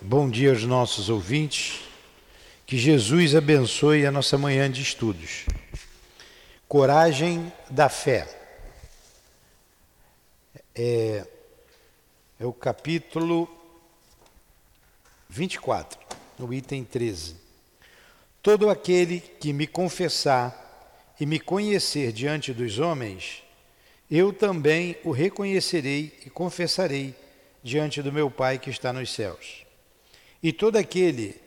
Bom dia aos nossos ouvintes. Que Jesus abençoe a nossa manhã de estudos. Coragem da fé. É, é o capítulo 24, no item 13. Todo aquele que me confessar e me conhecer diante dos homens, eu também o reconhecerei e confessarei diante do meu Pai que está nos céus. E todo aquele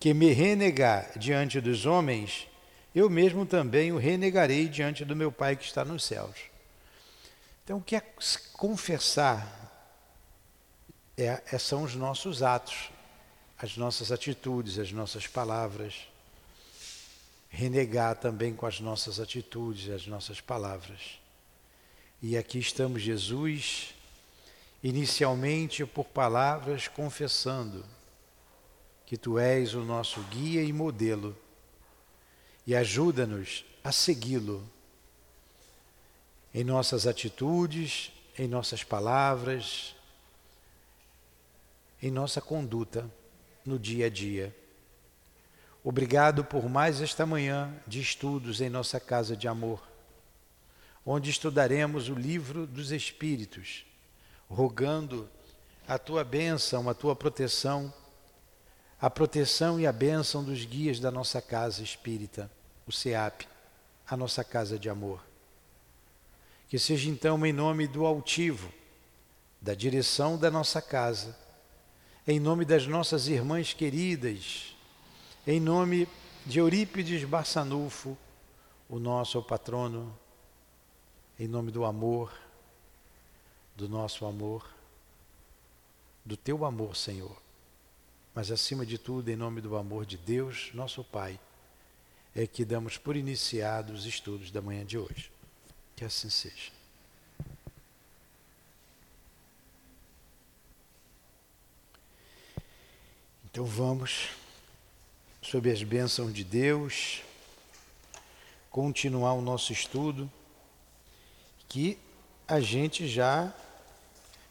que me renegar diante dos homens, eu mesmo também o renegarei diante do meu Pai que está nos céus. Então, o que é confessar? É, é, são os nossos atos, as nossas atitudes, as nossas palavras. Renegar também com as nossas atitudes, as nossas palavras. E aqui estamos, Jesus inicialmente por palavras confessando que tu és o nosso guia e modelo e ajuda-nos a segui-lo em nossas atitudes, em nossas palavras, em nossa conduta no dia a dia. Obrigado por mais esta manhã de estudos em nossa casa de amor, onde estudaremos o livro dos Espíritos rogando a tua bênção, a tua proteção, a proteção e a bênção dos guias da nossa casa espírita, o SEAP, a nossa casa de amor. Que seja então em nome do altivo, da direção da nossa casa, em nome das nossas irmãs queridas, em nome de Eurípides Barçanufo, o nosso patrono, em nome do amor, do nosso amor, do teu amor, Senhor. Mas acima de tudo, em nome do amor de Deus, nosso Pai, é que damos por iniciados os estudos da manhã de hoje. Que assim seja. Então vamos, sob as bênçãos de Deus, continuar o nosso estudo, que a gente já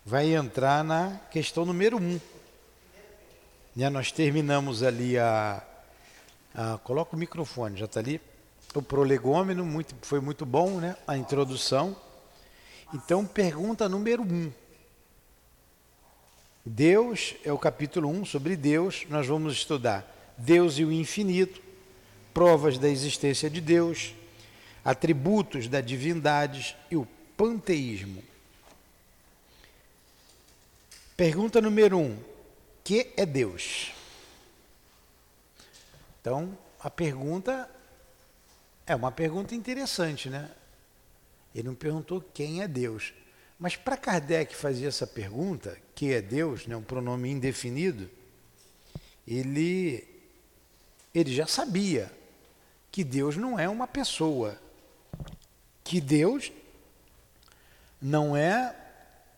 vai entrar na questão número um. Né, nós terminamos ali a, a. Coloca o microfone, já está ali. O prolegômeno muito, foi muito bom, né? A introdução. Então, pergunta número um. Deus é o capítulo 1 um, sobre Deus. Nós vamos estudar Deus e o infinito, provas da existência de Deus, atributos da divindade e o panteísmo. Pergunta número um: que é Deus? Então, a pergunta é uma pergunta interessante, né? Ele não perguntou quem é Deus. Mas para Kardec fazer essa pergunta, que é Deus, né, um pronome indefinido, ele, ele já sabia que Deus não é uma pessoa, que Deus não é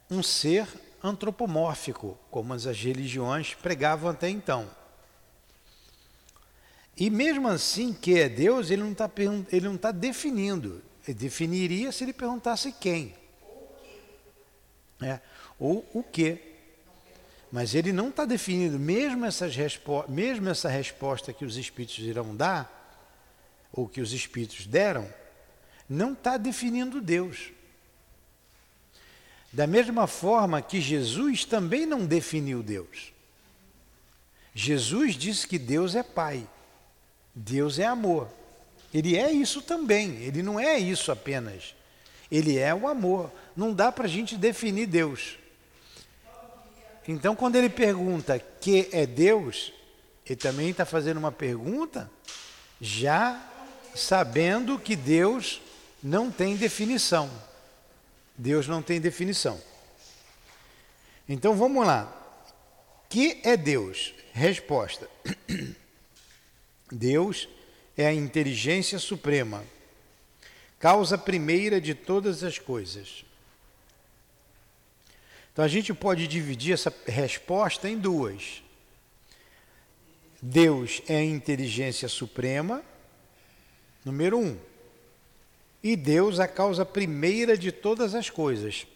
um ser antropomórfico, como as religiões pregavam até então. E mesmo assim, que é Deus, ele não está tá definindo. Ele definiria se ele perguntasse quem. É, ou o que. Mas ele não está definindo, mesmo, essas mesmo essa resposta que os espíritos irão dar, ou que os espíritos deram, não está definindo Deus. Da mesma forma que Jesus também não definiu Deus. Jesus disse que Deus é Pai, Deus é amor. Ele é isso também, ele não é isso apenas. Ele é o amor. Não dá para a gente definir Deus. Então, quando ele pergunta que é Deus, ele também está fazendo uma pergunta já sabendo que Deus não tem definição. Deus não tem definição. Então vamos lá. Que é Deus? Resposta: Deus é a inteligência suprema, causa primeira de todas as coisas. Então a gente pode dividir essa resposta em duas. Deus é a inteligência suprema, número um e Deus a causa primeira de todas as coisas.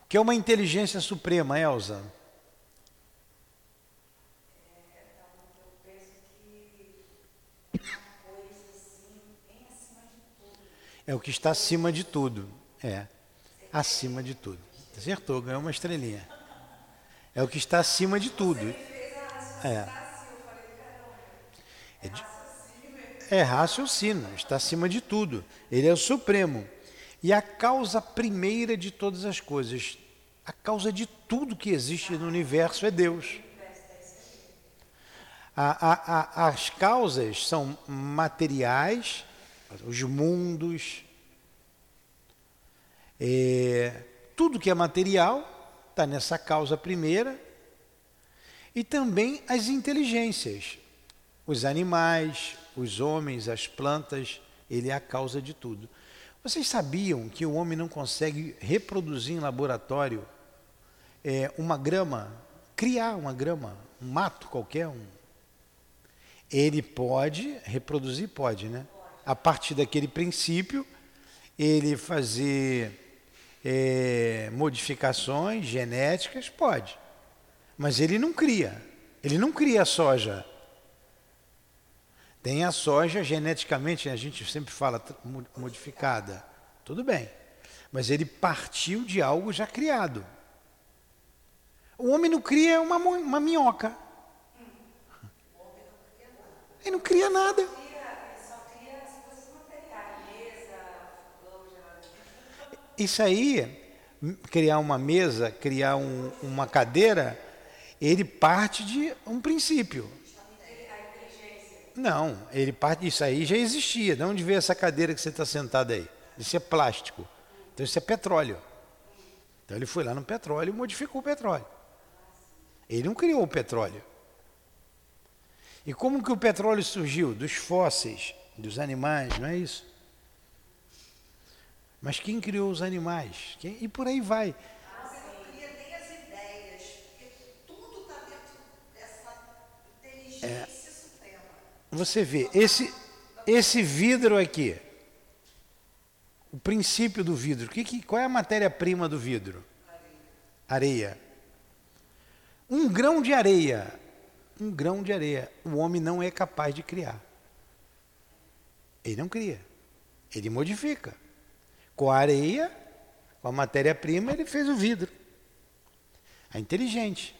O que é uma inteligência suprema, Elza? É o que está acima de tudo. É. Acima de tudo. Acertou, ganhou uma estrelinha. É o que está acima de tudo. É. É, é raciocínio, está acima de tudo. Ele é o supremo. E a causa primeira de todas as coisas, a causa de tudo que existe no universo é Deus. A, a, a, as causas são materiais, os mundos, é, tudo que é material está nessa causa primeira, e também as inteligências, os animais, os homens, as plantas, ele é a causa de tudo. Vocês sabiam que o homem não consegue reproduzir em laboratório é, uma grama, criar uma grama, um mato qualquer, um, ele pode reproduzir, pode, né? A partir daquele princípio, ele fazer é, modificações genéticas, pode. Mas ele não cria. Ele não cria soja. Tem a soja geneticamente, a gente sempre fala modificada. Tudo bem. Mas ele partiu de algo já criado. O homem não cria uma, uma minhoca. Ele não cria nada. Isso aí, criar uma mesa, criar um, uma cadeira, ele parte de um princípio. Não, ele parte isso aí já existia. De onde veio essa cadeira que você está sentado aí? Isso é plástico. Então isso é petróleo. Então ele foi lá no petróleo e modificou o petróleo. Ele não criou o petróleo. E como que o petróleo surgiu? Dos fósseis, dos animais, não é isso? Mas quem criou os animais? Quem? E por aí vai. Você não cria nem as ideias, porque tudo está dentro dessa inteligência é. suprema. Você vê, esse, esse vidro aqui, o princípio do vidro, que, que, qual é a matéria-prima do vidro? Areia. Um grão de areia, um grão de areia, o homem não é capaz de criar. Ele não cria, ele modifica. Com a areia, com a matéria-prima, ele fez o vidro. É inteligente.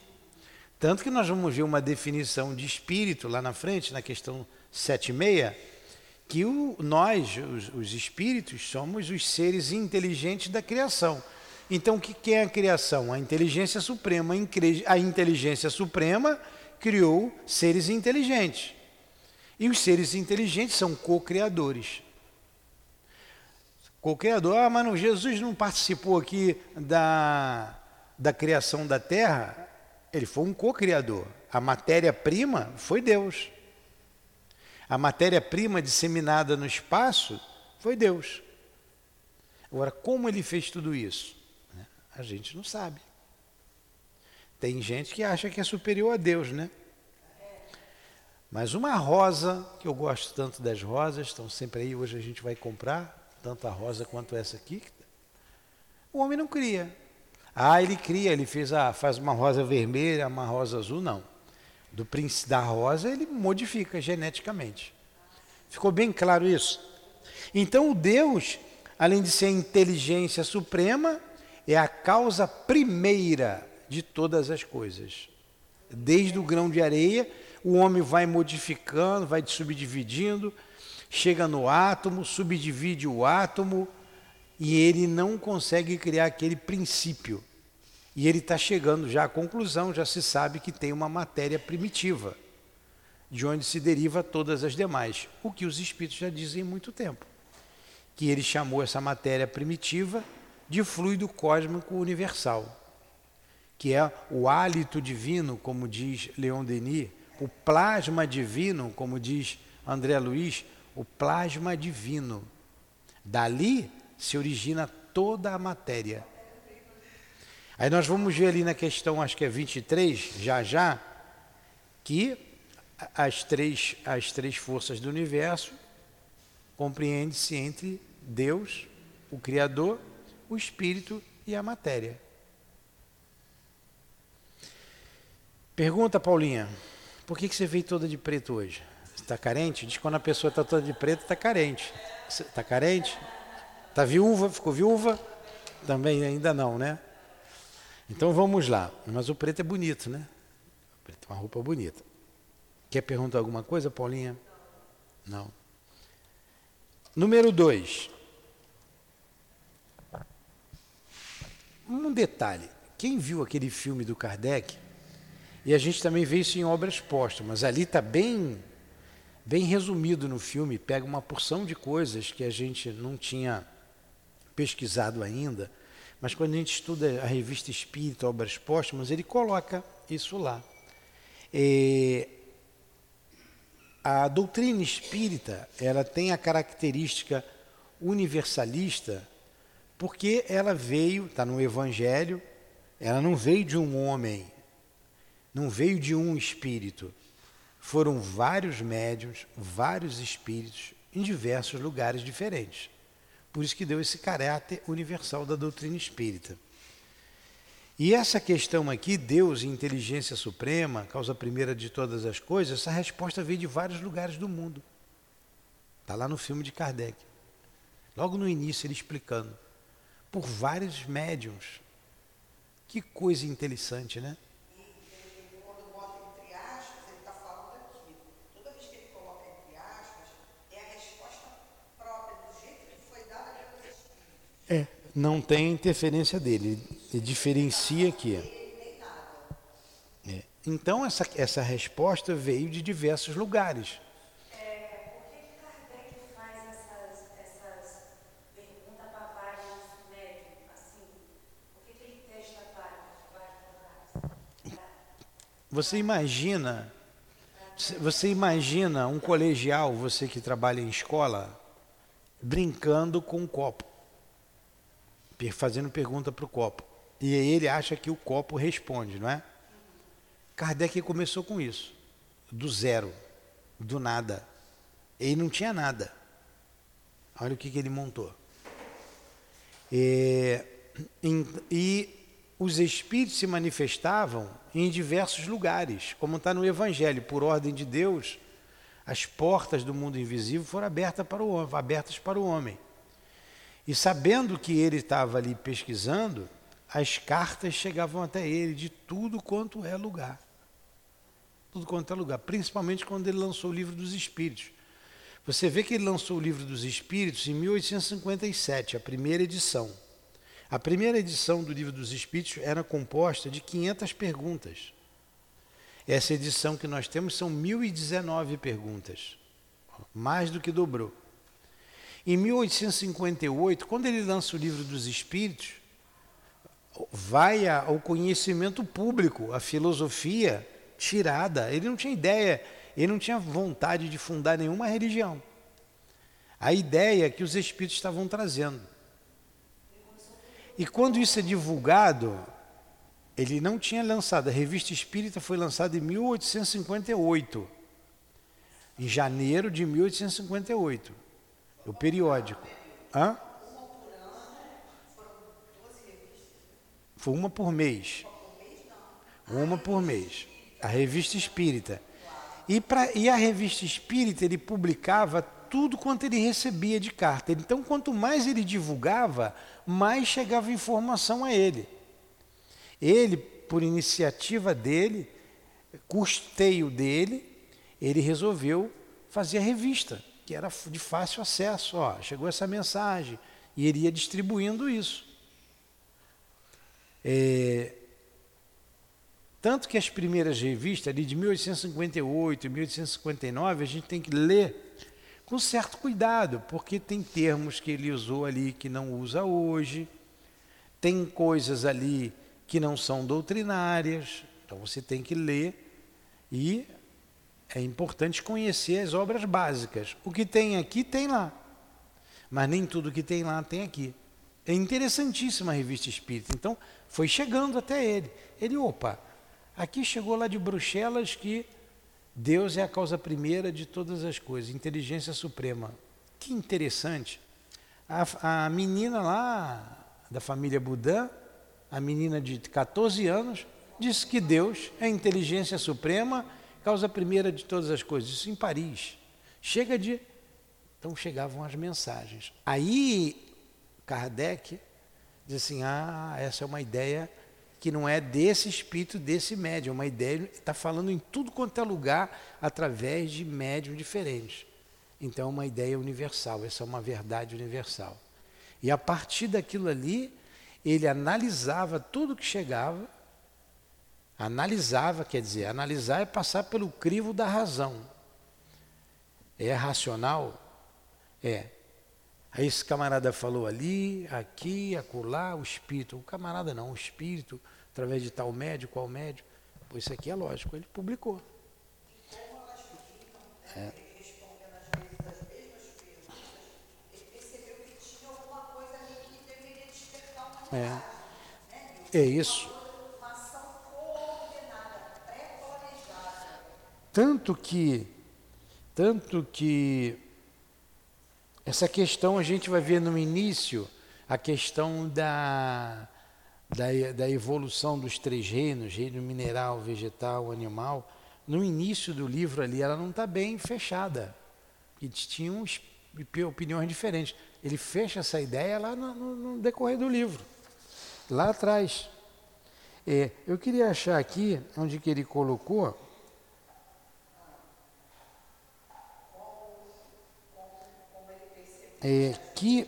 Tanto que nós vamos ver uma definição de espírito lá na frente, na questão 7 e meia, que o, nós, os, os, espíritos, somos os seres inteligentes da criação. Então, o que é a criação? A inteligência suprema. A inteligência suprema criou seres inteligentes. E os seres inteligentes são co-criadores. O Criador, ah, mas não, Jesus não participou aqui da, da criação da terra, ele foi um co-criador. A matéria-prima foi Deus. A matéria-prima disseminada no espaço foi Deus. Agora, como ele fez tudo isso? Né? A gente não sabe. Tem gente que acha que é superior a Deus, né? Mas uma rosa, que eu gosto tanto das rosas, estão sempre aí, hoje a gente vai comprar, tanto a rosa quanto essa aqui. O homem não cria. Ah, ele cria, ele fez a, faz uma rosa vermelha, uma rosa azul, não. Do príncipe da rosa ele modifica geneticamente. Ficou bem claro isso? Então o Deus, além de ser a inteligência suprema, é a causa primeira de todas as coisas. Desde o grão de areia, o homem vai modificando, vai subdividindo, chega no átomo, subdivide o átomo e ele não consegue criar aquele princípio. E ele está chegando já à conclusão, já se sabe que tem uma matéria primitiva, de onde se deriva todas as demais. O que os espíritos já dizem há muito tempo. Que ele chamou essa matéria primitiva de fluido cósmico universal, que é o hálito divino, como diz Leon Denis, o plasma divino, como diz André Luiz, o plasma divino. Dali se origina toda a matéria. Aí nós vamos ver ali na questão, acho que é 23, já já, que as três, as três forças do universo compreende-se entre Deus, o Criador, o Espírito e a matéria. Pergunta, Paulinha, por que, que você veio toda de preto hoje? Você está carente? Diz que quando a pessoa está toda de preto, está carente. Está carente? Está viúva? Ficou viúva? Também ainda não, né? Então vamos lá. Mas o preto é bonito, né? O preto é uma roupa bonita. Quer perguntar alguma coisa, Paulinha? Não. Número dois. Um detalhe. Quem viu aquele filme do Kardec, e a gente também vê isso em obras póstumas, ali está bem, bem resumido no filme, pega uma porção de coisas que a gente não tinha pesquisado ainda, mas quando a gente estuda a revista Espírita, Obras Póstumas, ele coloca isso lá. A doutrina espírita ela tem a característica universalista porque ela veio, está no Evangelho, ela não veio de um homem, não veio de um espírito. Foram vários médiums, vários espíritos em diversos lugares diferentes. Por isso que deu esse caráter universal da doutrina espírita. E essa questão aqui, Deus e inteligência suprema, causa primeira de todas as coisas, essa resposta veio de vários lugares do mundo. Está lá no filme de Kardec. Logo no início ele explicando. Por vários médiums. Que coisa interessante, né? E quando bota entre aspas, ele está falando aqui. Toda vez que ele coloca entre aspas, é a resposta própria, do jeito que foi dada pelos Espíritos. É. Não tem interferência dele. Ele diferencia aqui. É. Então essa, essa resposta veio de diversos lugares. É, assim? Você imagina, você imagina um colegial, você que trabalha em escola, brincando com um copo, fazendo pergunta para o copo. E aí ele acha que o copo responde, não é? Kardec começou com isso, do zero, do nada. Ele não tinha nada. Olha o que, que ele montou. É, em- e os espíritos se manifestavam em diversos lugares, como está no Evangelho, por ordem de Deus, as portas do mundo invisível foram abertas para o abertas para o homem. E sabendo que ele estava ali pesquisando, as cartas chegavam até ele de tudo quanto é lugar. Tudo quanto é lugar, principalmente quando ele lançou o livro dos Espíritos. Você vê que ele lançou o livro dos Espíritos em 1857, a primeira edição. A primeira edição do livro dos Espíritos era composta de 500 perguntas. Essa edição que nós temos são 1019 perguntas, mais do que dobrou. Em 1858, quando ele lança o livro dos Espíritos, vai ao conhecimento público, a filosofia tirada. Ele não tinha ideia, ele não tinha vontade de fundar nenhuma religião. A ideia que os Espíritos estavam trazendo. E quando isso é divulgado, ele não tinha lançado, a revista Espírita foi lançada em 1858, em janeiro de 1858, o periódico. Hã? Foi uma por mês. Uma por mês. A revista Espírita. E, pra, e a revista Espírita ele publicava tudo quanto ele recebia de carta. Então, quanto mais ele divulgava, mais chegava informação a ele. Ele, por iniciativa dele, custeio dele, ele resolveu fazer a revista, que era de fácil acesso. Ó, chegou essa mensagem e ele ia distribuindo isso. É, tanto que as primeiras revistas, ali de 1858 e 1859, a gente tem que ler com certo cuidado, porque tem termos que ele usou ali que não usa hoje, tem coisas ali que não são doutrinárias, então você tem que ler e é importante conhecer as obras básicas. O que tem aqui, tem lá, mas nem tudo que tem lá tem aqui. É interessantíssima a revista espírita. Então, foi chegando até ele. Ele, opa, aqui chegou lá de Bruxelas que Deus é a causa primeira de todas as coisas, inteligência suprema. Que interessante. A, a menina lá da família Budan, a menina de 14 anos, disse que Deus é inteligência suprema, causa primeira de todas as coisas. Isso em Paris. Chega de. Então chegavam as mensagens. Aí Kardec diz assim: ah, essa é uma ideia que não é desse espírito, desse médium, é uma ideia, está falando em tudo quanto é lugar através de médiums diferentes. Então é uma ideia universal, essa é uma verdade universal. E a partir daquilo ali, ele analisava tudo que chegava, analisava, quer dizer, analisar é passar pelo crivo da razão. É racional? É. Aí esse camarada falou ali, aqui, acolá, o espírito. O camarada não, o espírito, através de tal médio, qual médio. Pois isso aqui é lógico, ele publicou. É. respondendo às vezes as mesmas perguntas, ele percebeu que tinha alguma coisa ali que deveria despertar uma É. É isso. uma ação coordenada, pré-planejada. Tanto que, tanto que essa questão a gente vai ver no início, a questão da, da, da evolução dos três reinos, reino mineral, vegetal, animal. No início do livro ali, ela não está bem fechada. E tinham es- opiniões diferentes. Ele fecha essa ideia lá no, no- no decorrer do livro, lá atrás. É, eu queria achar aqui onde que ele colocou. É, que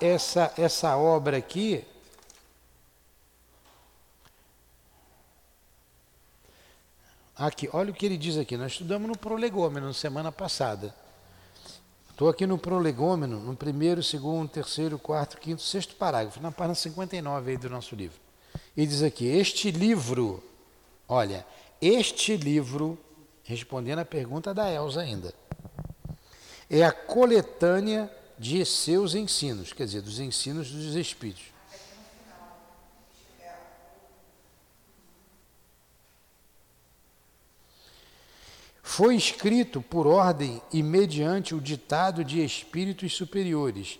essa, essa obra aqui. Aqui, olha o que ele diz aqui. Nós estudamos no prolegômeno semana passada. Estou aqui no prolegômeno, no primeiro, segundo, terceiro, quarto, quinto, sexto parágrafo, na página 59 aí do nosso livro. Ele diz aqui: Este livro, olha, este livro, respondendo a pergunta da Elza ainda, é a coletânea de seus ensinos, quer dizer, dos ensinos dos Espíritos. Foi escrito por ordem e mediante o ditado de espíritos superiores,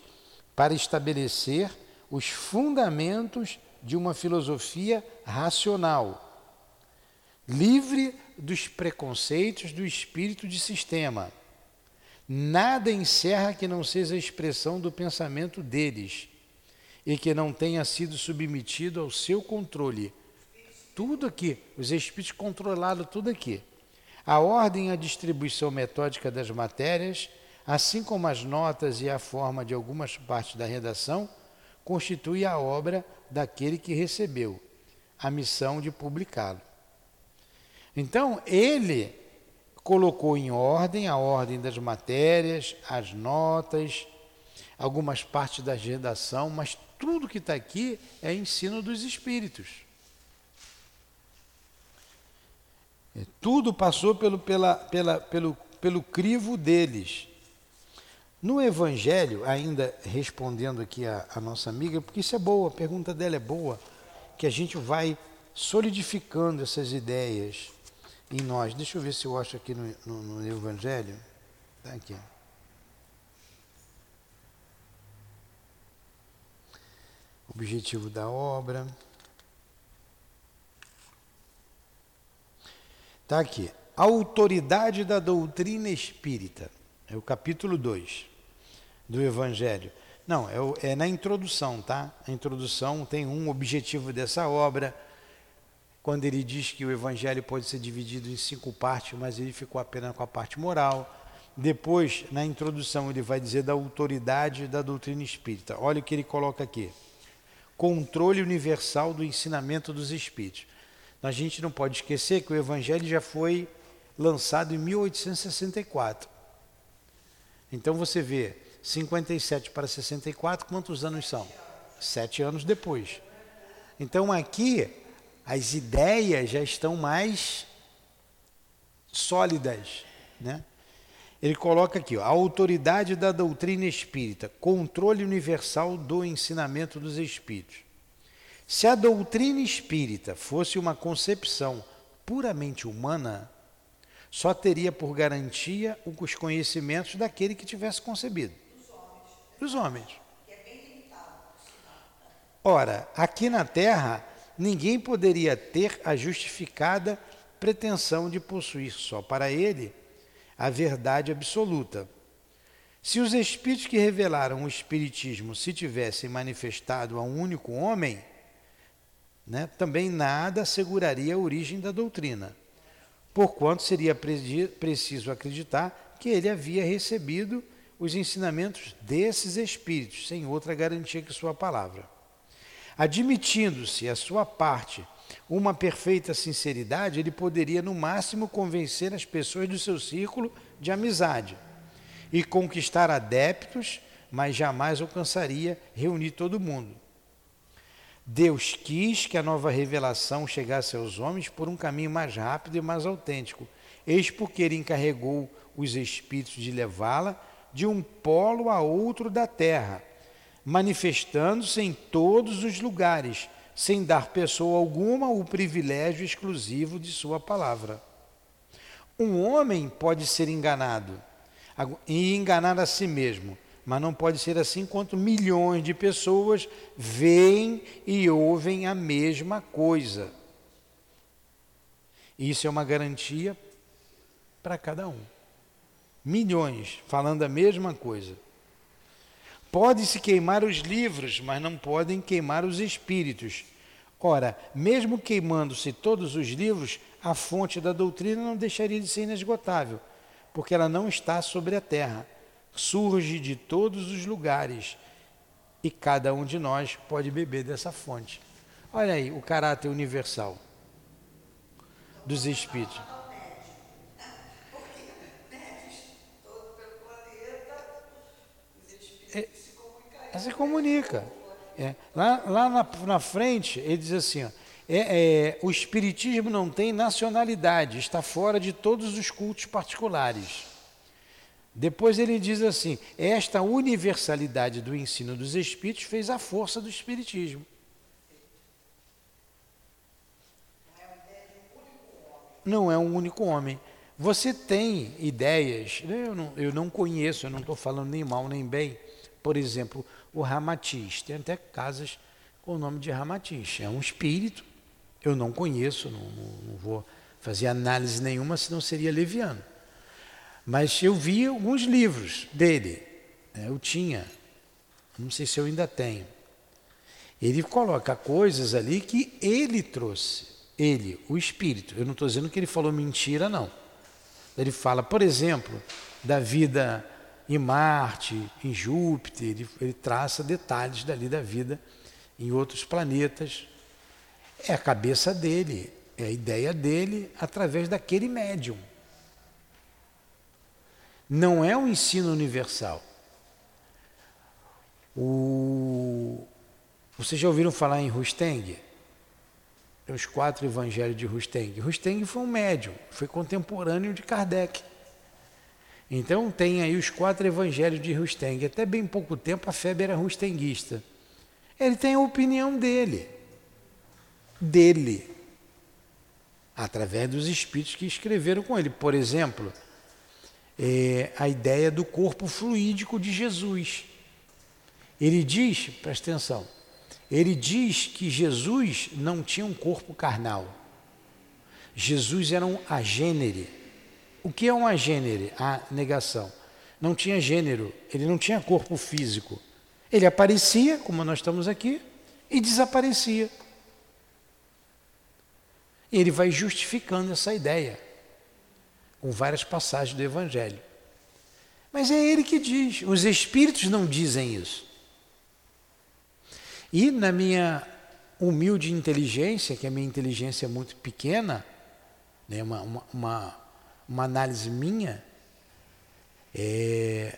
para estabelecer os fundamentos de uma filosofia racional, livre dos preconceitos do espírito de sistema. Nada encerra que não seja a expressão do pensamento deles e que não tenha sido submetido ao seu controle. Tudo aqui, os espíritos controlaram tudo aqui. A ordem e a distribuição metódica das matérias, assim como as notas e a forma de algumas partes da redação, constitui a obra daquele que recebeu a missão de publicá-lo. Então, ele colocou em ordem a ordem das matérias, as notas, algumas partes da redação, mas tudo que está aqui é ensino dos espíritos. É, Tudo passou pelo, pela, pela, pelo, pelo crivo deles. No Evangelho, ainda respondendo aqui a, a nossa amiga, porque isso é boa, a pergunta dela é boa, que a gente vai solidificando essas ideias em nós. Deixa eu ver se eu acho aqui no, no, no Evangelho. Está aqui. Objetivo da obra. Está aqui. Autoridade da doutrina espírita. É o capítulo 2 do Evangelho. Não, é, é na introdução, tá? A introdução tem um objetivo dessa obra. Quando ele diz que o Evangelho pode ser dividido em cinco partes, mas ele ficou apenas com a parte moral. Depois, na introdução, ele vai dizer da autoridade da doutrina espírita. Olha o que ele coloca aqui controle universal do ensinamento dos espíritos. A gente não pode esquecer que o Evangelho já foi lançado em 1864. Então você vê, 57 para 64, quantos anos são? Sete anos depois. Então aqui as ideias já estão mais sólidas, né? Ele coloca aqui, ó, a autoridade da doutrina espírita, controle universal do ensinamento dos espíritos. Se a doutrina espírita fosse uma concepção puramente humana, só teria por garantia os conhecimentos daquele que tivesse concebido. Dos homens. Ora, aqui na Terra, ninguém poderia ter a justificada pretensão de possuir só para ele a verdade absoluta. Se os espíritos que revelaram o Espiritismo se tivessem manifestado a um único homem, né, também nada asseguraria a origem da doutrina, porquanto seria preciso acreditar que ele havia recebido os ensinamentos desses espíritos, sem outra garantia que sua palavra. Admitindo-se a sua parte uma perfeita sinceridade, ele poderia, no máximo, convencer as pessoas do seu círculo de amizade e conquistar adeptos, mas jamais alcançaria reunir todo mundo. Deus quis que a nova revelação chegasse aos homens por um caminho mais rápido e mais autêntico. Eis porque ele encarregou os espíritos de levá-la de um polo a outro da terra, manifestando-se em todos os lugares, sem dar pessoa alguma o privilégio exclusivo de sua palavra. Um homem pode ser enganado e enganar a si mesmo. Mas não pode ser assim quanto milhões de pessoas veem e ouvem a mesma coisa. Isso é uma garantia para cada um. Milhões falando a mesma coisa. Pode-se queimar os livros, mas não podem queimar os espíritos. Ora, mesmo queimando-se todos os livros, a fonte da doutrina não deixaria de ser inesgotável porque ela não está sobre a terra, surge de todos os lugares e cada um de nós pode beber dessa fonte. Olha aí o caráter universal dos espíritos. É, se comunica. É. Lá, lá na, na, frente, ele diz assim: ó, é, é, o Espiritismo não tem nacionalidade, está fora de todos os cultos particulares. Depois ele diz assim: esta universalidade do ensino dos Espíritos fez a força do Espiritismo. Não é um único homem. Você tem ideias, eu não, eu não conheço, eu não estou falando nem mal nem bem. Por exemplo, o Ramatiz, tem até casas com o nome de Ramatiz. É um espírito eu não conheço, não, não, vou fazer análise nenhuma, senão seria leviano. Mas eu vi alguns livros dele, né, eu tinha, não sei se eu ainda tenho. Ele coloca coisas ali que ele trouxe, ele, o espírito. Eu não estou dizendo que ele falou mentira, não. Ele fala, por exemplo, da vida em Marte, em Júpiter, ele, ele traça detalhes dali da vida em outros planetas, é a cabeça dele, é a ideia dele através daquele médium. Não é um ensino universal. O... Vocês já ouviram falar em Rusteng? Os quatro evangelhos de Rusteng. Rusteng foi um médium, foi contemporâneo de Kardec. Então tem aí os quatro evangelhos de Rusteng. Até bem pouco tempo a febre era rustenguista. Ele tem a opinião dele dele, através dos espíritos que escreveram com ele. Por exemplo, é, a ideia do corpo fluídico de Jesus. Ele diz, presta atenção, ele diz que Jesus não tinha um corpo carnal. Jesus era um agênere. O que é um agênere? A negação. Não tinha gênero, ele não tinha corpo físico. Ele aparecia, como nós estamos aqui, e desaparecia. E ele vai justificando essa ideia com várias passagens do Evangelho. Mas é ele que diz, os espíritos não dizem isso. E na minha humilde inteligência, que a minha inteligência é muito pequena, né, uma, uma, uma, uma análise minha, é,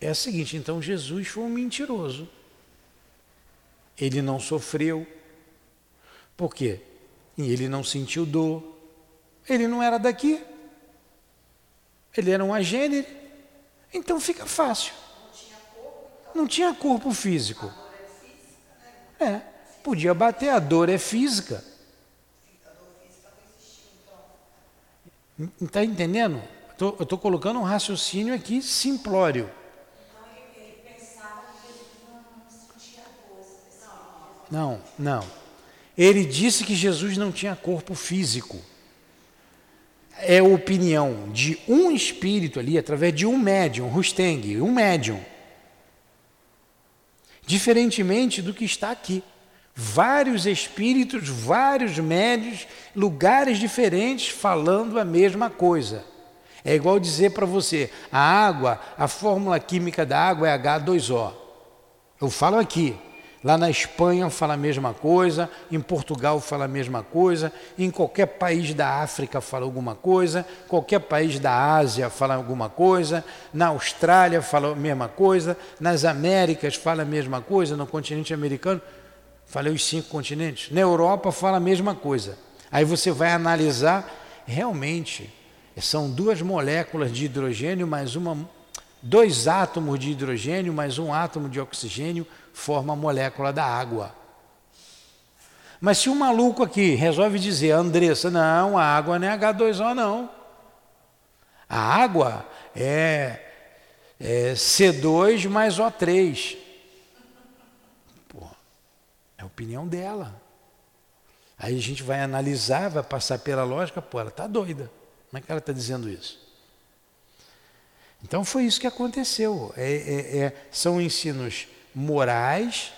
é a seguinte: então Jesus foi um mentiroso. Ele não sofreu. Por quê? E ele não sentiu dor. Ele não era daqui. Ele era um agênero. Então fica fácil. Não tinha corpo físico. É, podia bater, a dor é física. Está entendendo? eu estou colocando um raciocínio aqui simplório. Não, não. Ele disse que Jesus não tinha corpo físico. É opinião de um espírito ali, através de um médium, Rusteng, um médium. Diferentemente do que está aqui. Vários espíritos, vários médios, lugares diferentes falando a mesma coisa. É igual dizer para você: a água, a fórmula química da água é H2O. Eu falo aqui. Lá na Espanha fala a mesma coisa, em Portugal fala a mesma coisa, em qualquer país da África fala alguma coisa, qualquer país da Ásia fala alguma coisa, na Austrália fala a mesma coisa, nas Américas fala a mesma coisa, no continente americano, falei os cinco continentes, na Europa fala a mesma coisa. Aí você vai analisar, realmente, são duas moléculas de hidrogênio mais uma dois átomos de hidrogênio mais um átomo de oxigênio forma a molécula da água. Mas se um maluco aqui resolve dizer, Andressa, não, a água não é H2O não. A água é, é C2 mais O3. A opinião dela. Aí a gente vai analisar, vai passar pela lógica, pô, ela está doida. Como é que ela está dizendo isso? Então foi isso que aconteceu. É, é, é, são ensinos morais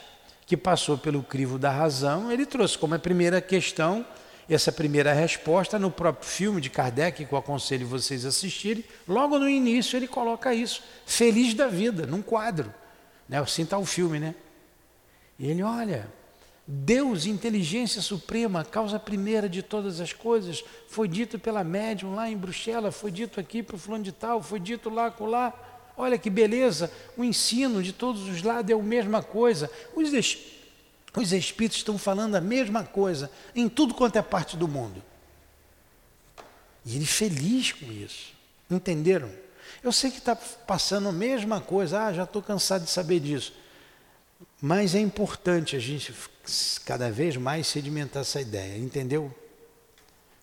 que passou pelo crivo da razão. Ele trouxe como a primeira questão essa primeira resposta no próprio filme de Kardec, que eu aconselho vocês assistirem. Logo no início ele coloca isso, feliz da vida, num quadro. Né? Assim está o filme, né? E ele, olha, Deus, inteligência suprema, causa primeira de todas as coisas, foi dito pela médium lá em Bruxelas, foi dito aqui para o fulano de tal, foi dito lá com lá. Olha que beleza, o ensino de todos os lados é a mesma coisa. Os, es os espíritos estão falando a mesma coisa em tudo quanto é parte do mundo. E ele feliz com isso. Entenderam? Eu sei que está passando a mesma coisa, ah, já estou cansado de saber disso. Mas é importante a gente cada vez mais sedimentar essa ideia, entendeu?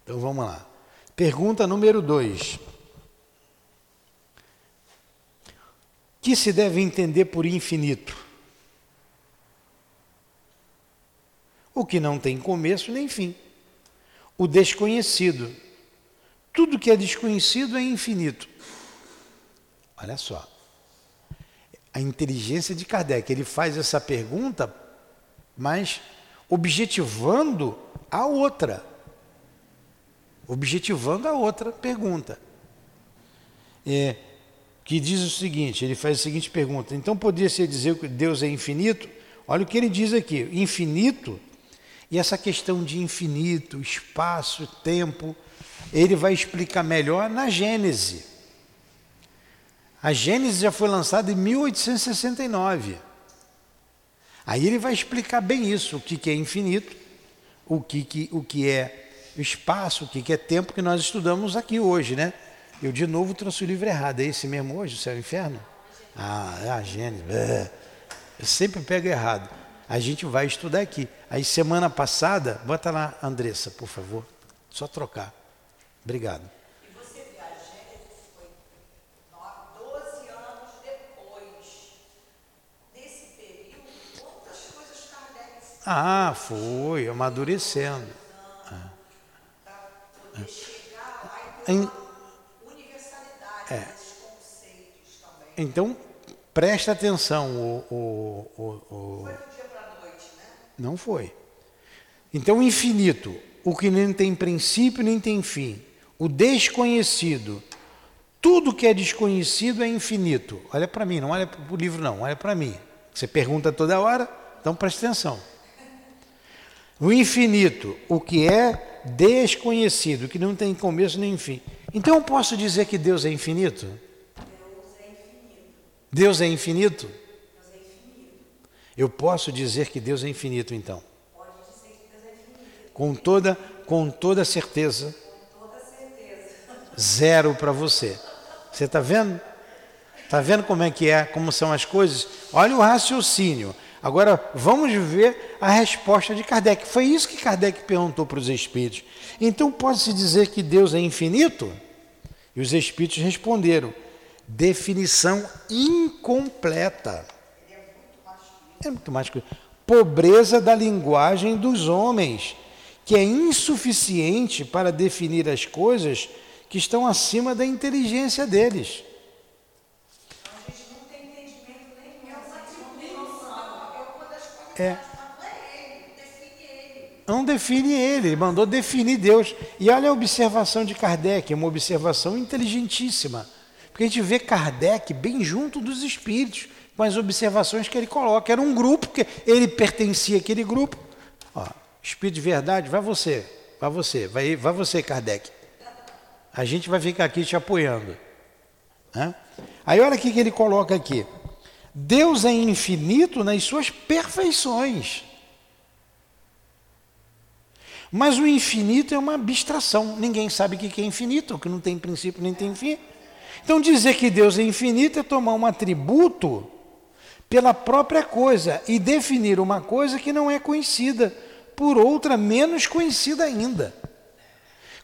Então vamos lá. Pergunta número 2. que se deve entender por infinito? O que não tem começo nem fim. O desconhecido. Tudo que é desconhecido é infinito. Olha só a inteligência de Kardec. Ele faz essa pergunta, mas objetivando a outra. Objetivando a outra pergunta. É, que diz o seguinte: ele faz a seguinte pergunta. Então poderia ser dizer que Deus é infinito? Olha o que ele diz aqui: infinito, e essa questão de infinito, espaço, tempo, ele vai explicar melhor na Gênese. A Gênesis já foi lançada em 1869. Aí ele vai explicar bem isso, o que, que é infinito, o que, que, o que é espaço, o que, que é tempo, que nós estudamos aqui hoje, né? Eu de novo trouxe o livro errado, é esse mesmo hoje, o céu e o inferno? Ah, é a Gênesis. É. Eu sempre pego errado. A gente vai estudar aqui. Aí semana passada, bota lá, Andressa, por favor. Só trocar. Obrigado. Ah, foi, amadurecendo. É. Em, é. Então, presta atenção. O, o, o, o, não foi. Então, infinito, o que nem tem princípio nem tem fim, o desconhecido, tudo que é desconhecido é infinito. Olha para mim, não olha para o livro, não, olha para mim. Você pergunta toda hora, então presta atenção. O infinito, o que é desconhecido, que não tem começo nem fim. Então eu posso dizer que Deus é infinito? Deus é infinito? Eu posso dizer que Deus é infinito, então? Com toda, com toda certeza. Zero para você. Você está vendo? Está vendo como é que é, como são as coisas? Olha o raciocínio. Agora vamos ver a resposta de Kardec. Foi isso que Kardec perguntou para os espíritos. Então pode-se dizer que Deus é infinito? E os espíritos responderam: definição incompleta. É muito mais que pobreza da linguagem dos homens, que é insuficiente para definir as coisas que estão acima da inteligência deles. A gente não tem entendimento nenhum, a gente não tem noção. Eu, uma das coisas É. não define ele. Ele, mandou definir Deus. E olha a observação de Kardec, é uma observação inteligentíssima. Porque a gente vê Kardec bem junto dos espíritos, com as observações que ele coloca. Era um grupo, que ele pertencia àquele grupo. Ó, espírito de verdade, vai você, vai você, vai, vai você, Kardec. A gente vai ficar aqui te apoiando. né? Aí olha o que ele coloca aqui. Deus é infinito nas suas perfeições. Mas o infinito é uma abstração. Ninguém sabe o que é infinito, que não tem princípio nem tem fim. Então dizer que Deus é infinito é tomar um atributo pela própria coisa e definir uma coisa que não é conhecida por outra menos conhecida ainda.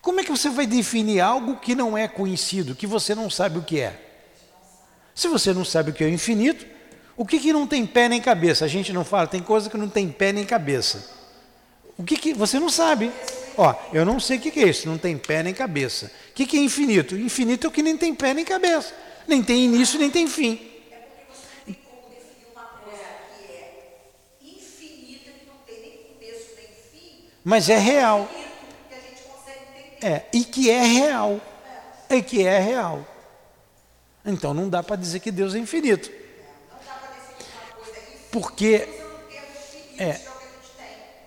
Como é que você vai definir algo que não é conhecido, que você não sabe o que é? Se você não sabe o que é o infinito, o que, que não tem pé nem cabeça? A gente não fala, tem coisa que não tem pé nem cabeça. O que, que você não sabe? Ó, eu não sei o que, que é isso, não tem pé nem cabeça. O que, que é infinito? Infinito é o que nem tem pé nem cabeça. Nem tem início, nem tem fim. É é Mas é real. É, e que é real. E que é real. Então não dá para dizer que Deus é infinito. Não dá para definir uma coisa infinita Porque É.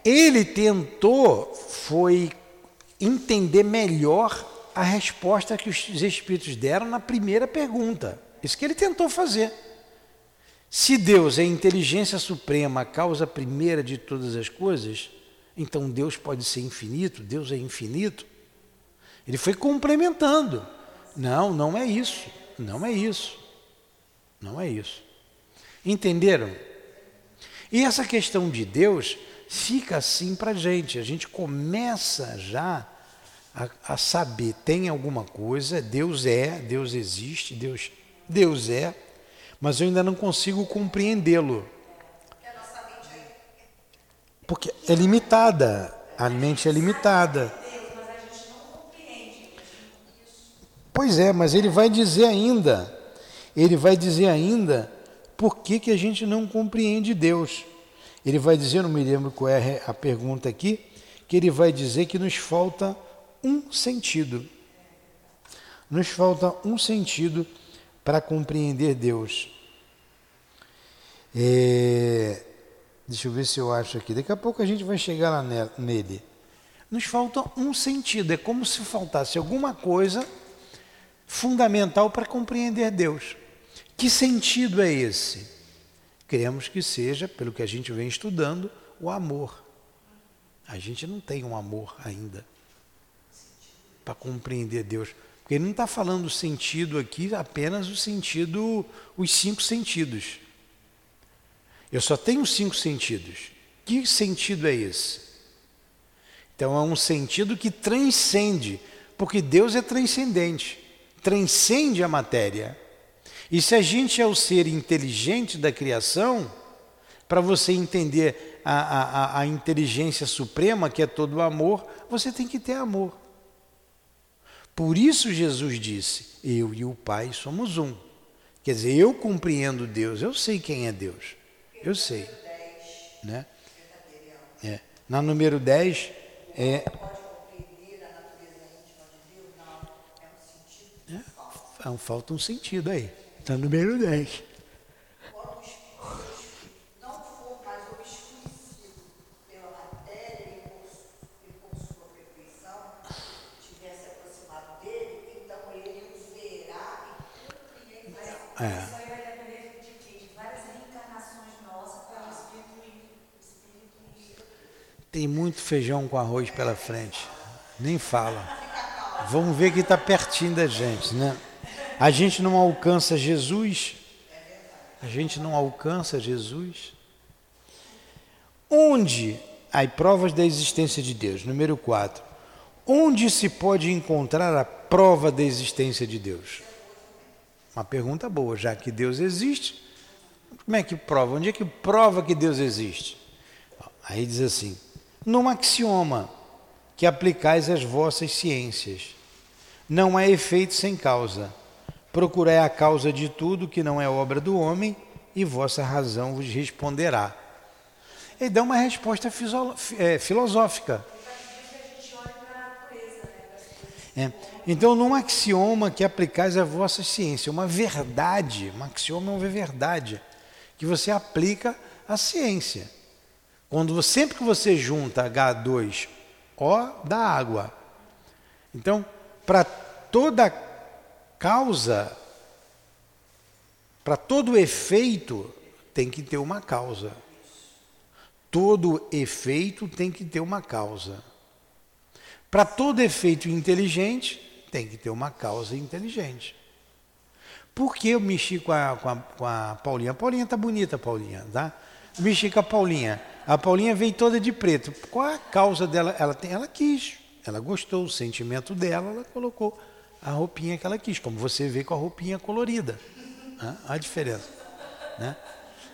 ele tentou foi entender melhor a resposta que os espíritos deram na primeira pergunta. Isso que ele tentou fazer. Se Deus é inteligência suprema, a causa primeira de todas as coisas, então Deus pode ser infinito, Deus é infinito. Ele foi complementando. Não, não é isso. Não é isso. Não é isso. Entenderam? E essa questão de Deus fica assim para a gente. A gente começa já a, a saber, tem alguma coisa, Deus é, Deus existe, Deus, Deus é, mas eu ainda não consigo compreendê-lo. Porque é limitada, a mente é limitada. Pois é, mas ele vai dizer ainda, ele vai dizer ainda por que, que a gente não compreende Deus. Ele vai dizer, não me lembro qual é a pergunta aqui, que ele vai dizer que nos falta um sentido. Nos falta um sentido para compreender Deus. É, deixa eu ver se eu acho aqui. Daqui a pouco a gente vai chegar lá ne- nele. Nos falta um sentido. É como se faltasse alguma coisa fundamental para compreender Deus. Que sentido é esse? Queremos que seja, pelo que a gente vem estudando, o amor. A gente não tem um amor ainda para compreender Deus. Porque ele não está falando sentido aqui, apenas o sentido, os cinco sentidos. Eu só tenho cinco sentidos. Que sentido é esse? Então é um sentido que transcende, porque Deus é transcendente, transcende a matéria. E se a gente é o ser inteligente da criação, para você entender a, a, a inteligência suprema, que é todo o amor, você tem que ter amor. Por isso Jesus disse: Eu e o Pai somos um. Quer dizer, eu compreendo Deus, eu sei quem é Deus. Eu sei. Né? É. Na número 10 é. É, falta um sentido aí. Está no número 10. Quando o espírito não for mais obscurecido pela matéria e por, e por sua perfeição, tiver se aproximado dele, então ele o verá e compreenderá. É. Tem muito feijão com arroz pela frente. Nem fala. Vamos ver que está pertinho da gente, né? A gente não alcança Jesus. A gente não alcança Jesus. Onde? Aí, provas da existência de Deus. Número 4. Onde se pode encontrar a prova da existência de Deus? Uma pergunta boa, já que Deus existe, como é que prova? Onde é que prova que Deus existe? Aí diz assim: num axioma que aplicais às vossas ciências, não há efeito sem causa. Procurai a causa de tudo que não é obra do homem, e vossa razão vos responderá. Ele dá uma resposta é, filosófica. É. Então, num axioma que aplicais à vossa ciência, uma verdade, um axioma é uma verdade, que você aplica à ciência. Quando sempre que você junta H2O, dá água. Então, para toda causa, para todo efeito, tem que ter uma causa. Todo efeito tem que ter uma causa. Para todo efeito inteligente, tem que ter uma causa inteligente. Por que eu mexi com a, com a, com a Paulinha? A Paulinha tá bonita, Paulinha, tá? Mexi com a Paulinha. A Paulinha veio toda de preto. Qual a causa dela? Ela, tem, ela quis, ela gostou, o sentimento dela, ela colocou a roupinha que ela quis, como você vê com a roupinha colorida. Né? A diferença. Né?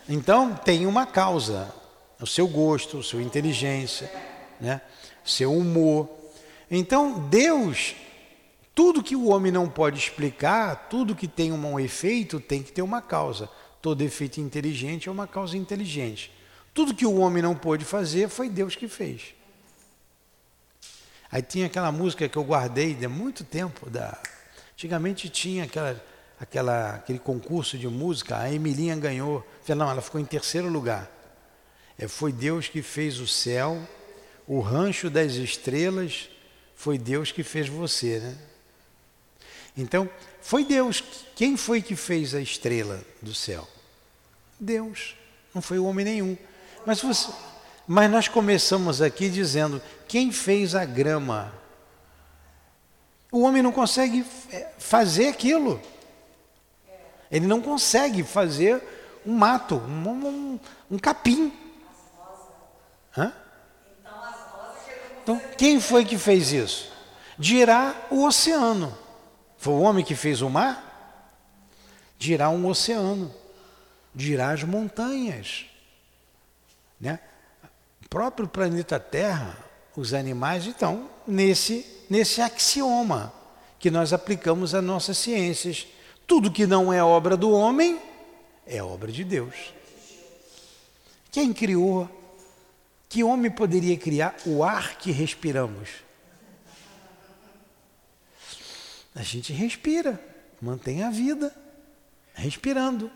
Então, tem uma causa. O seu gosto, a sua inteligência, né? seu humor. Então, Deus, tudo que o homem não pode explicar, tudo que tem um efeito, tem que ter uma causa. Todo efeito inteligente é uma causa inteligente. Tudo que o homem não pôde fazer, foi Deus que fez. Aí tinha aquela música que eu guardei de muito tempo. Da... Antigamente tinha aquela, aquela, aquele concurso de música, a Emilinha ganhou. Não, ela ficou em terceiro lugar. É, foi Deus que fez o céu, o rancho das estrelas, foi Deus que fez você, né? Então, foi Deus. Quem foi que fez a estrela do céu? Deus. Não foi o homem nenhum. Mas, você, mas nós começamos aqui dizendo: quem fez a grama? O homem não consegue é, fazer aquilo. Ele não consegue fazer um mato, um, um, um capim. Hã? Então, quem foi que fez isso? Dirá o oceano. Foi o homem que fez o mar? Dirá um oceano. Dirá as montanhas. Né? Próprio planeta Terra, os animais estão nesse, nesse axioma que nós aplicamos às nossas ciências. Tudo que não é obra do homem é obra de Deus. Quem criou? Que homem poderia criar o ar que respiramos? A gente respira, mantém a vida, respirando.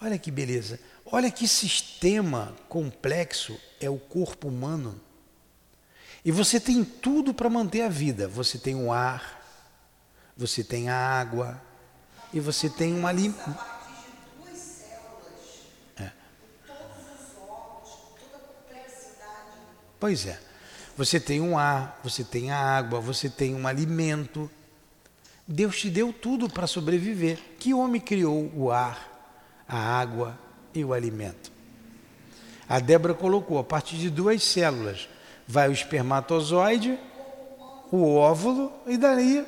Olha que beleza. Olha que sistema complexo é o corpo humano. E você tem tudo para manter a vida. Você tem o ar, você tem a água, e você tem um alimento. A partir de duas células, É. todos os órgãos, toda a complexidade. Pois é. Você tem um ar, você tem a água, você tem um alimento. Deus te deu tudo para sobreviver. Que homem criou o ar, a água e o alimento? A Débora colocou, a partir de duas células, vai o espermatozoide, o óvulo e daí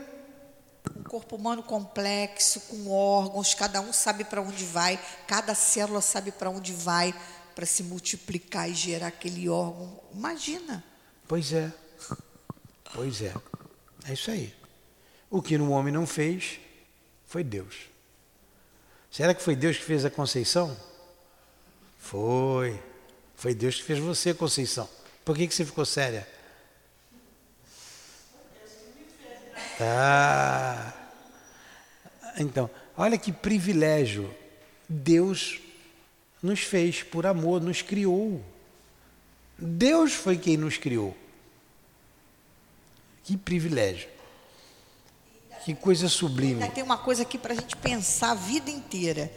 Um corpo humano complexo, com órgãos, cada um sabe para onde vai, cada célula sabe para onde vai para se multiplicar e gerar aquele órgão. Imagina. Pois é. Pois é. É isso aí. O que no homem não fez foi Deus. Será que foi Deus que fez a Conceição? Foi. Foi Deus que fez você, Conceição. Por que, que você ficou séria? Ah. Então, olha que privilégio. Deus nos fez por amor, nos criou. Deus foi quem nos criou. Que privilégio. Que coisa sublime. Ainda tem uma coisa aqui para a gente pensar a vida inteira.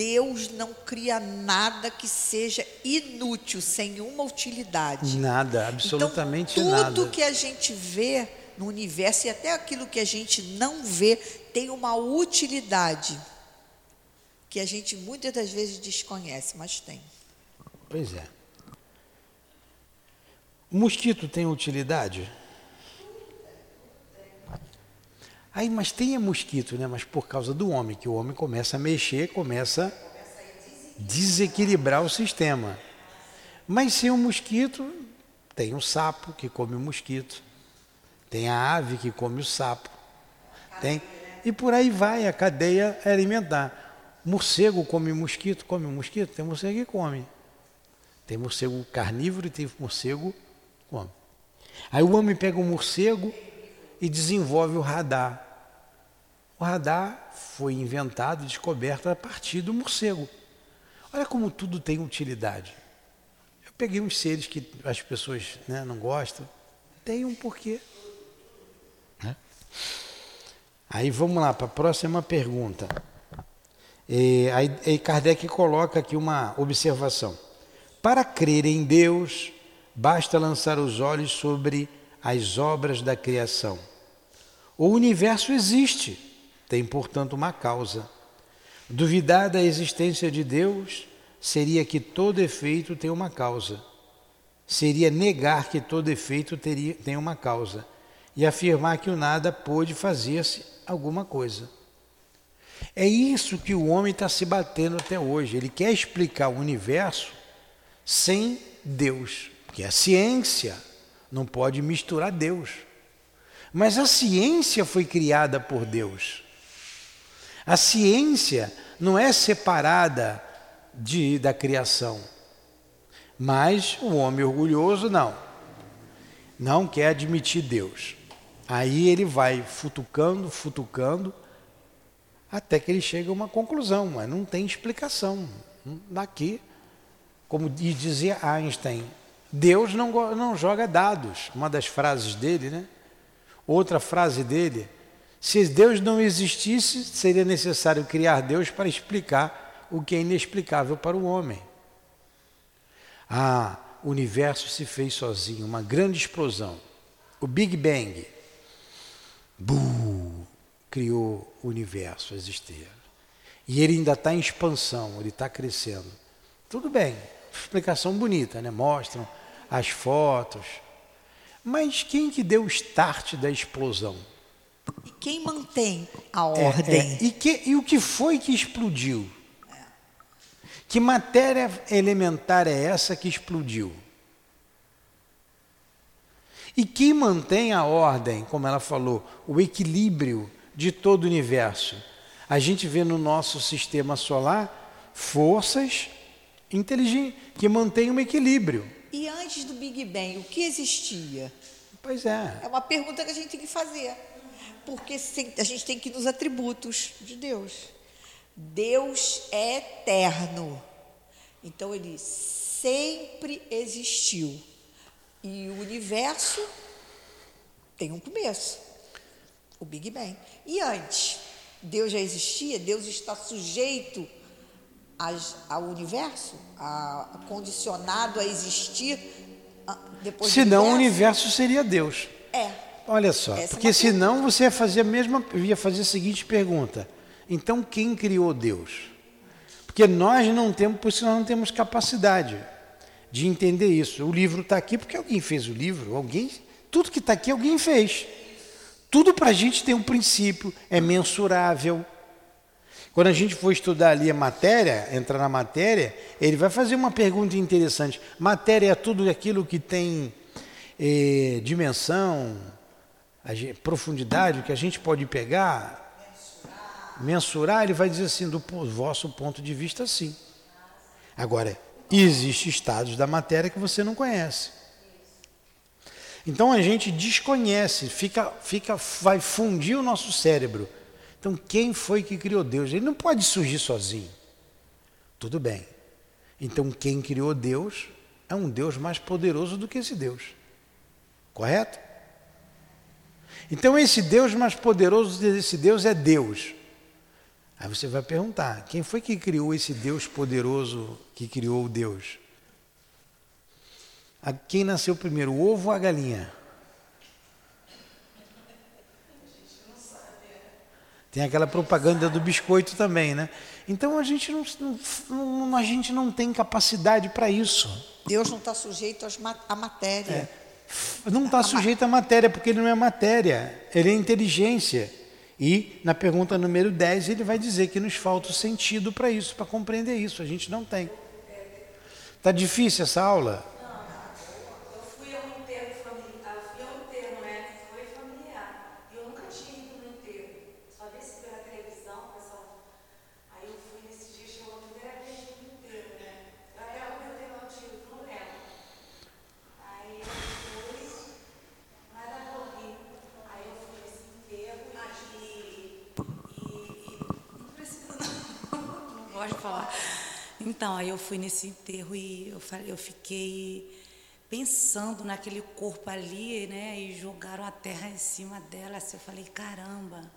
Deus não cria nada que seja inútil, sem nenhuma utilidade. Nada, absolutamente então, tudo nada. que a gente vê no universo e até aquilo que a gente não vê tem uma utilidade que a gente muitas das vezes desconhece, mas tem. Pois é. O mosquito tem utilidade? Aí, mas tem mosquito, né? Mas por causa do homem, que o homem começa a mexer, começa a desequilibrar o sistema. Mas sem o mosquito, tem o sapo que come o mosquito, tem a ave que come o sapo, tem e por aí vai a cadeia alimentar. Morcego come mosquito, come mosquito, tem morcego que come. Tem morcego carnívoro e tem morcego que come. Aí o homem pega o morcego e desenvolve o radar. O radar foi inventado, descoberto a partir do morcego. Olha como tudo tem utilidade. Eu peguei uns seres que as pessoas né, não gostam, tem um porquê. Né? Aí vamos lá para a próxima pergunta. E, aí Kardec coloca aqui uma observação. Para crer em Deus, basta lançar os olhos sobre as obras da criação. O universo existe, tem, portanto, uma causa. Duvidar da existência de Deus seria que todo efeito tem uma causa. Seria negar que todo efeito teria, tem uma causa. E afirmar que o nada pôde fazer-se alguma coisa. É isso que o homem está se batendo até hoje. Ele quer explicar o universo sem Deus, porque a ciência não pode misturar Deus. Mas a ciência foi criada por Deus. A ciência não é separada de, da criação. Mas o homem orgulhoso não. Não quer admitir Deus. Aí ele vai futucando, futucando, até que ele chega a uma conclusão, mas não tem explicação. Daqui, como dizia Einstein, Deus não, não joga dados. Uma das frases dele, né? Outra frase dele: se Deus não existisse, seria necessário criar Deus para explicar o que é inexplicável para o homem. Ah, o universo se fez sozinho, uma grande explosão. O Big Bang. Buh, criou o universo existir. E ele ainda está em expansão, ele está crescendo. Tudo bem, explicação bonita, né? Mostram as fotos, mas quem que deu o start da explosão? E quem mantém a É, ordem? é. E, que, e o que foi que explodiu? Que matéria elementar é essa que explodiu? E quem mantém a ordem, como ela falou, o equilíbrio de todo o universo? A gente vê no nosso sistema solar forças inteligentes que mantêm um equilíbrio. E antes do Big Bang, o que existia? Pois é. É uma pergunta que a gente tem que fazer. Porque a gente tem que ir nos atributos de Deus. Deus é eterno. Então ele sempre existiu. E o universo tem um começo. O Big Bang. E antes, Deus já existia? Deus está sujeito às- ao universo? A, condicionado a existir ah, depois Senão o universo? seria Deus. É. Olha só, Essa é porque uma senão você ia fazer a mesma, ia fazer a seguinte pergunta: então quem criou Deus? Porque nós não temos, por isso nós não temos capacidade de entender isso. O livro está aqui porque alguém fez o livro, alguém, tudo que está aqui alguém fez. Tudo para a gente tem um princípio, é mensurável. Quando a gente for estudar ali a matéria, entrar na matéria, ele vai fazer uma pergunta interessante. Matéria é tudo aquilo que tem eh, dimensão, profundidade, que a gente pode pegar, mensurar, ele vai dizer assim, do vosso ponto de vista, sim. Agora, existem estados da matéria que você não conhece. Então a gente desconhece, fica, fica, vai fundir o nosso cérebro. Então quem foi que criou Deus? Ele não pode surgir sozinho. Tudo bem. Então quem criou Deus é um Deus mais poderoso do que esse Deus. Correto? Então esse Deus mais poderoso desse Deus é Deus. Aí você vai perguntar: quem foi que criou esse Deus poderoso que criou Deus? A quem nasceu primeiro, o ovo ou a galinha? Tem aquela propaganda do biscoito também, né? Então a gente não, não- a gente não tem capacidade para isso. Deus não está sujeito à matéria. Não está sujeito à matéria, porque ele não é matéria, ele é inteligência. E na pergunta número 10 ele vai dizer que nos falta o sentido para isso, para compreender isso. A gente não tem. Tá difícil essa aula? Eu fui a um enterro familiar, eu fui a um enterro, né? que Foi familiar. E eu nunca tinha ido no enterro. Só vi isso pela televisão, pessoal. Aí eu fui nesse dia, chegou a primeira vez no enterro, né? Eu era o meu irmão tio, não lembro. Aí eu fui, nada morri. Aí eu fui nesse enterro e, e, e não precisa não, não gosto de falar. Então, aí eu fui nesse enterro e eu, eu fiquei pensando naquele corpo ali, né? E jogaram a terra em cima dela. Assim, eu falei, caramba,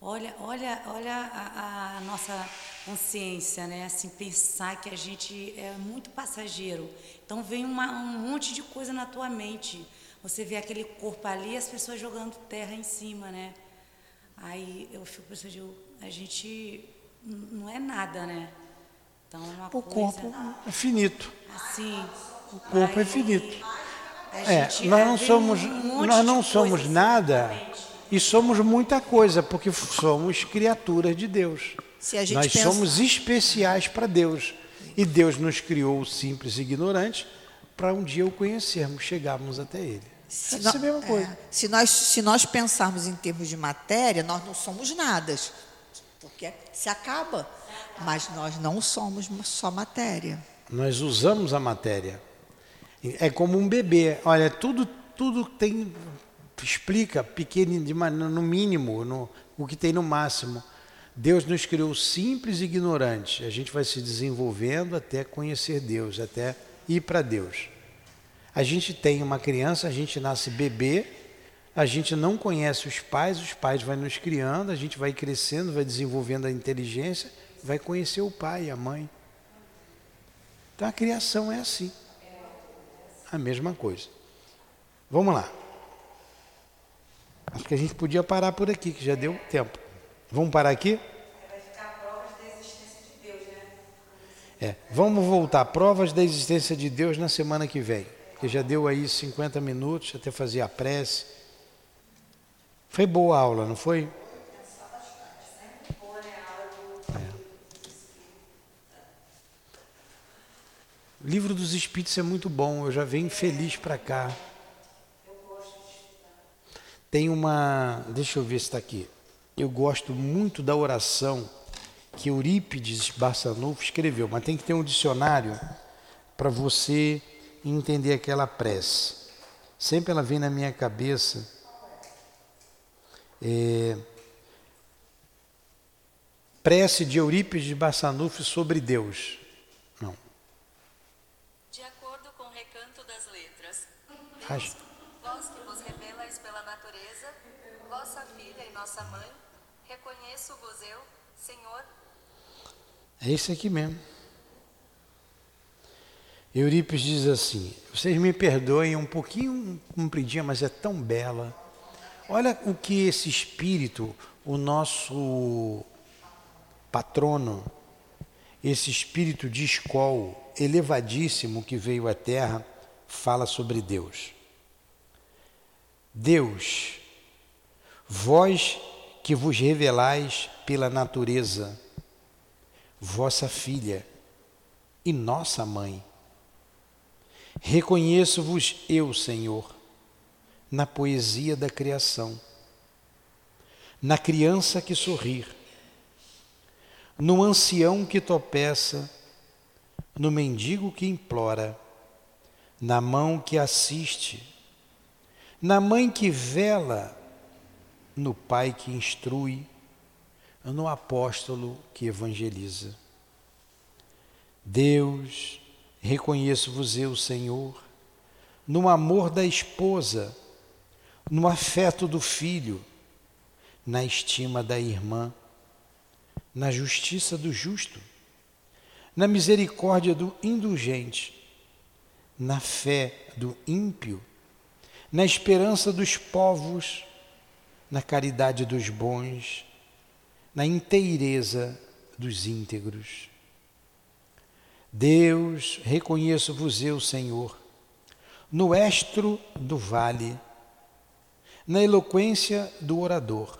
olha, olha, olha a, a nossa consciência, né? Assim, pensar que a gente é muito passageiro. Então vem uma, um monte de coisa na tua mente. Você vê aquele corpo ali, as pessoas jogando terra em cima, né? Aí eu fico pensando, a gente não é nada, né? Então é uma O coisa corpo é finito. assim. O corpo é aí finito. a É, nós não somos, um nós não somos assim na nada e somos muita coisa, porque somos criaturas de Deus. Se a gente Nós pensa- somos especiais para Deus. E Deus nos criou simples e ignorantes para um dia o conhecermos, chegarmos até Ele. Se, é a mesma coisa. é, se nós, se nós pensarmos em termos de matéria, nós não somos nada, porque se acaba. Mas nós não somos só matéria. Nós usamos a matéria. É como um bebê. Olha, tudo, tudo tem. Explica pequeno, de no mínimo, no, o que tem no máximo. Deus nos criou simples e ignorantes. A gente vai se desenvolvendo até conhecer Deus, até ir para Deus. A gente tem uma criança, a gente nasce bebê, a gente não conhece os pais, os pais vão nos criando, a gente vai crescendo, vai desenvolvendo a inteligência, vai conhecer o pai e a mãe. Então a criação é assim. A mesma coisa. Vamos lá. Acho que a gente podia parar por aqui, que já deu tempo. Vamos parar aqui? É. Vamos voltar. Provas da existência de Deus na semana que vem. Que já deu aí 50 minutos, até fazer a prece. Foi boa a aula, não foi? O livro dos Espíritos é muito bom, eu já venho feliz para cá. Tem uma. Deixa eu ver se está aqui. Eu gosto muito da oração que Eurípides Barçanufo escreveu, mas tem que ter um dicionário para você entender aquela prece. Sempre ela vem na minha cabeça. É, prece de Eurípides Barçanufo sobre Deus. Não. De acordo com o recanto das letras, Acho- vós que vos revelais pela natureza, vossa filha e nossa mãe, reconheço-vos eu, Senhor, É esse aqui mesmo. Eurípides diz assim: vocês me perdoem um pouquinho compridinha, mas é tão bela. Olha o que esse espírito, o nosso patrono, esse espírito de escol elevadíssimo que veio à Terra, fala sobre Deus. Deus, vós que vos revelais pela natureza, vossa filha e nossa mãe. Reconheço-vos eu, Senhor, na poesia da criação, na criança que sorrir, no ancião que tropeça, no mendigo que implora, na mão que assiste, na mãe que vela, no pai que instrui, no apóstolo que evangeliza. Deus, reconheço-vos eu, Senhor, no amor da esposa, no afeto do filho, na estima da irmã, na justiça do justo, na misericórdia do indulgente, na fé do ímpio, na esperança dos povos, na caridade dos bons, na inteireza dos íntegros. Deus, reconheço-vos eu, Senhor, no estro do vale, na eloquência do orador,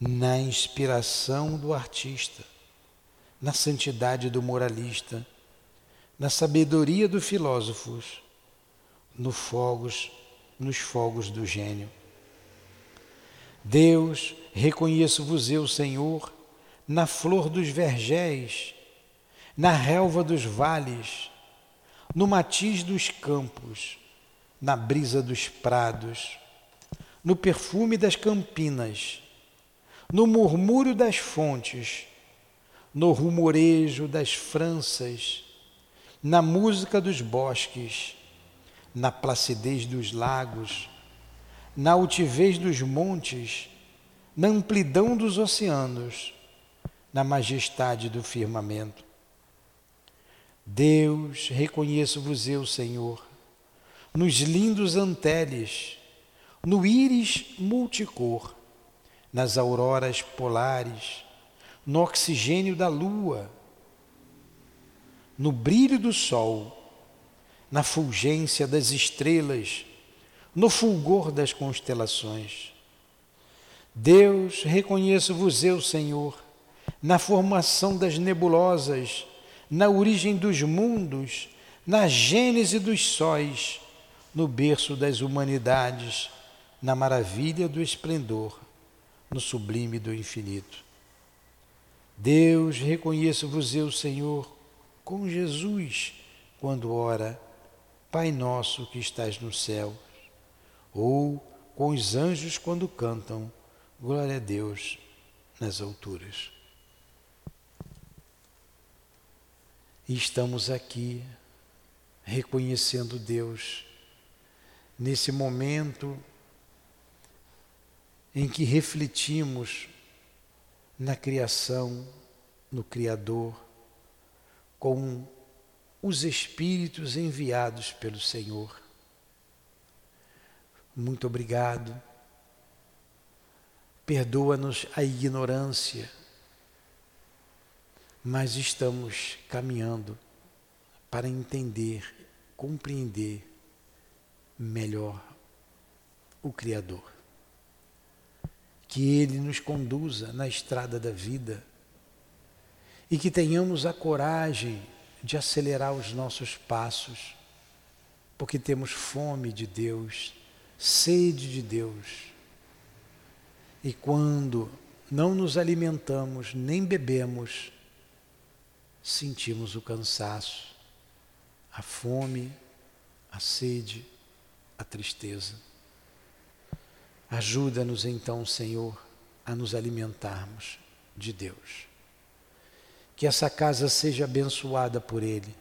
na inspiração do artista, na santidade do moralista, na sabedoria dos filósofos, no fogos, nos fogos do gênio. Deus, reconheço-vos eu, Senhor, na flor dos vergéis, na relva dos vales, no matiz dos campos, na brisa dos prados, no perfume das campinas, no murmúrio das fontes, no rumorejo das franças, na música dos bosques, na placidez dos lagos, na altivez dos montes, na amplidão dos oceanos, na majestade do firmamento. Deus, reconheço-vos eu, Senhor, nos lindos anteles, no íris multicor, nas auroras polares, no oxigênio da lua, no brilho do sol, na fulgência das estrelas, no fulgor das constelações. Deus, reconheço-vos eu, Senhor, na formação das nebulosas, na origem dos mundos, na gênese dos sóis, no berço das humanidades, na maravilha do esplendor, no sublime do infinito. Deus, reconheço-vos eu, Senhor, com Jesus, quando ora, Pai nosso que estás no céu, ou com os anjos quando cantam, glória a Deus nas alturas. E estamos aqui reconhecendo Deus nesse momento em que refletimos na criação, no Criador, com os Espíritos enviados pelo Senhor. Muito obrigado. Perdoa-nos a ignorância, mas estamos caminhando para entender, compreender melhor o Criador. Que Ele nos conduza na estrada da vida e que tenhamos a coragem de acelerar os nossos passos, porque temos fome de Deus, sede de Deus. E quando não nos alimentamos nem bebemos, sentimos o cansaço, a fome, a sede, a tristeza. Ajuda-nos então, Senhor, a nos alimentarmos de Deus. Que essa casa seja abençoada por Ele.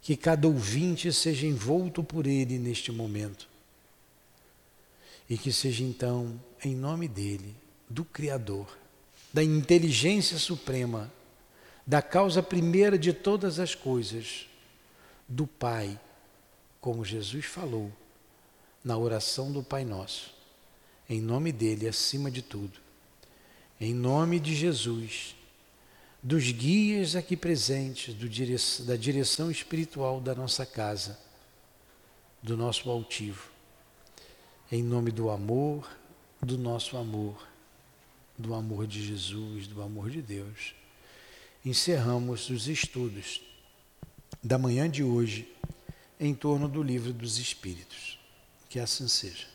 Que cada ouvinte seja envolto por Ele neste momento. E que seja então, em nome dEle, do Criador, da inteligência suprema, da causa primeira de todas as coisas, do Pai, como Jesus falou na oração do Pai Nosso, em nome dEle acima de tudo, em nome de Jesus dos guias aqui presentes, dire... da direção espiritual da nossa casa, do nosso altivo. Em nome do amor, do nosso amor, do amor de Jesus, do amor de Deus, encerramos os estudos da manhã de hoje em torno do livro dos Espíritos. Que assim seja.